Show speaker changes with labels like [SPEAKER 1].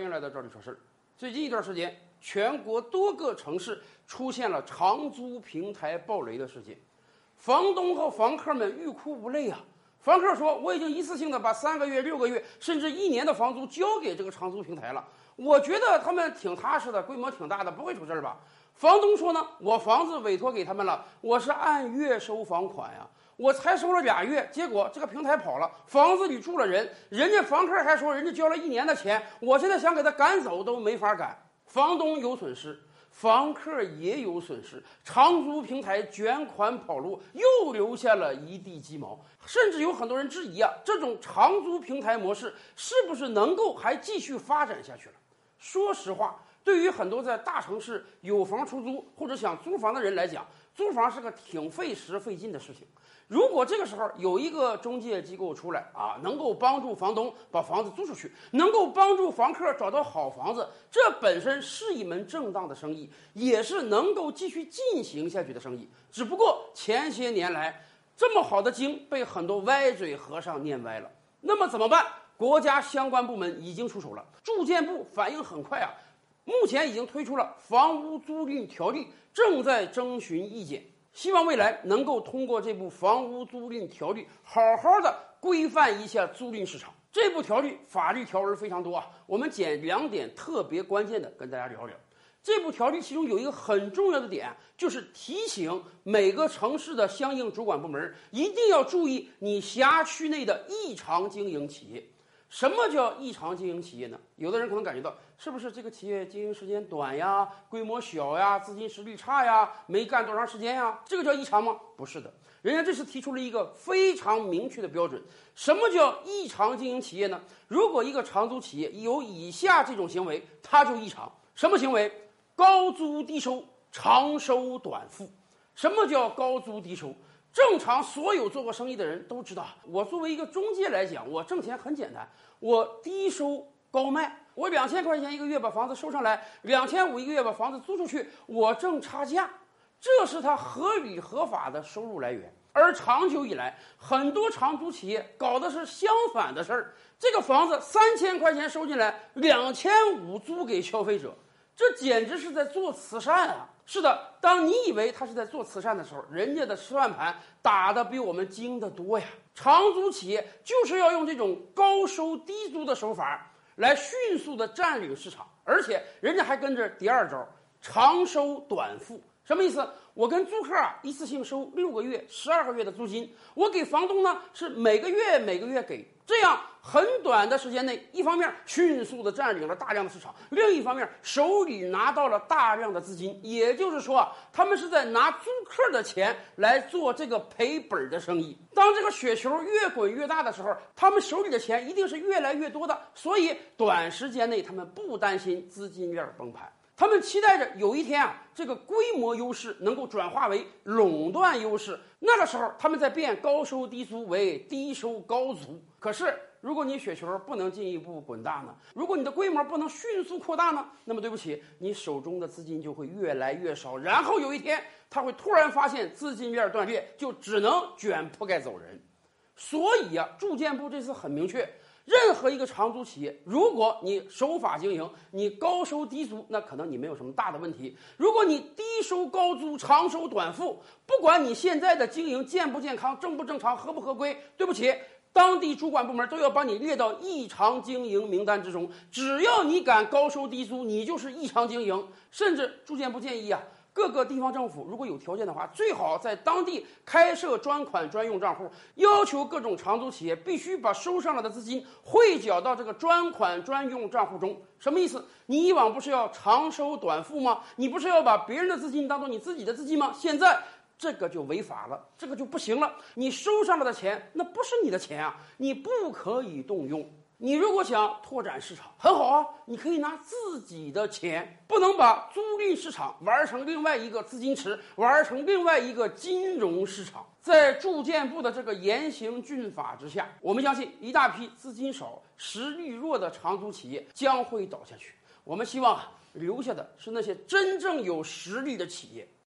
[SPEAKER 1] 欢迎来到这里说事儿。最近一段时间，全国多个城市出现了长租平台暴雷的事件，房东和房客们欲哭无泪啊！房客说：“我已经一次性的把三个月、六个月，甚至一年的房租交给这个长租平台了。我觉得他们挺踏实的，规模挺大的，不会出事儿吧？”房东说：“呢，我房子委托给他们了，我是按月收房款呀。”我才收了俩月，结果这个平台跑了，房子里住了人，人家房客还说人家交了一年的钱，我现在想给他赶走都没法赶。房东有损失，房客也有损失，长租平台卷款跑路，又留下了一地鸡毛。甚至有很多人质疑啊，这种长租平台模式是不是能够还继续发展下去了？说实话，对于很多在大城市有房出租或者想租房的人来讲，租房是个挺费时费劲的事情。如果这个时候有一个中介机构出来啊，能够帮助房东把房子租出去，能够帮助房客找到好房子，这本身是一门正当的生意，也是能够继续进行下去的生意。只不过前些年来，这么好的经被很多歪嘴和尚念歪了。那么怎么办？国家相关部门已经出手了，住建部反应很快啊，目前已经推出了房屋租赁条例，正在征询意见。希望未来能够通过这部房屋租赁条例，好好的规范一下租赁市场。这部条例法律条文非常多啊，我们捡两点特别关键的跟大家聊聊。这部条例其中有一个很重要的点，就是提醒每个城市的相应主管部门一定要注意你辖区内的异常经营企业。什么叫异常经营企业呢？有的人可能感觉到，是不是这个企业经营时间短呀，规模小呀，资金实力差呀，没干多长时间呀？这个叫异常吗？不是的，人家这是提出了一个非常明确的标准。什么叫异常经营企业呢？如果一个长租企业有以下这种行为，它就异常。什么行为？高租低收，长收短付。什么叫高租低收？正常，所有做过生意的人都知道，我作为一个中介来讲，我挣钱很简单，我低收高卖，我两千块钱一个月把房子收上来，两千五一个月把房子租出去，我挣差价，这是他合理合法的收入来源。而长久以来，很多长租企业搞的是相反的事儿，这个房子三千块钱收进来，两千五租给消费者。这简直是在做慈善啊！是的，当你以为他是在做慈善的时候，人家的算盘打得比我们精得多呀。长租企业就是要用这种高收低租的手法来迅速的占领市场，而且人家还跟着第二招，长收短付。什么意思？我跟租客啊一次性收六个月、十二个月的租金，我给房东呢是每个月每个月给。这样很短的时间内，一方面迅速的占领了大量的市场，另一方面手里拿到了大量的资金。也就是说，他们是在拿租客的钱来做这个赔本的生意。当这个雪球越滚越大的时候，他们手里的钱一定是越来越多的。所以，短时间内他们不担心资金链崩盘。他们期待着有一天啊，这个规模优势能够转化为垄断优势。那个时候，他们在变高收低租为低收高租。可是，如果你雪球不能进一步滚大呢？如果你的规模不能迅速扩大呢？那么对不起，你手中的资金就会越来越少。然后有一天，他会突然发现资金链断裂，就只能卷铺盖走人。所以啊，住建部这次很明确。任何一个长租企业，如果你守法经营，你高收低租，那可能你没有什么大的问题。如果你低收高租，长收短付，不管你现在的经营健不健康、正不正常、合不合规，对不起，当地主管部门都要把你列到异常经营名单之中。只要你敢高收低租，你就是异常经营。甚至住建部建议啊。各个地方政府如果有条件的话，最好在当地开设专款专用账户，要求各种长租企业必须把收上来的资金汇缴到这个专款专用账户中。什么意思？你以往不是要长收短付吗？你不是要把别人的资金当做你自己的资金吗？现在这个就违法了，这个就不行了。你收上来的钱那不是你的钱啊，你不可以动用。你如果想拓展市场，很好啊，你可以拿自己的钱，不能把租赁市场玩成另外一个资金池，玩成另外一个金融市场。在住建部的这个严刑峻法之下，我们相信一大批资金少、实力弱的长租企业将会倒下去。我们希望啊，留下的是那些真正有实力的企业。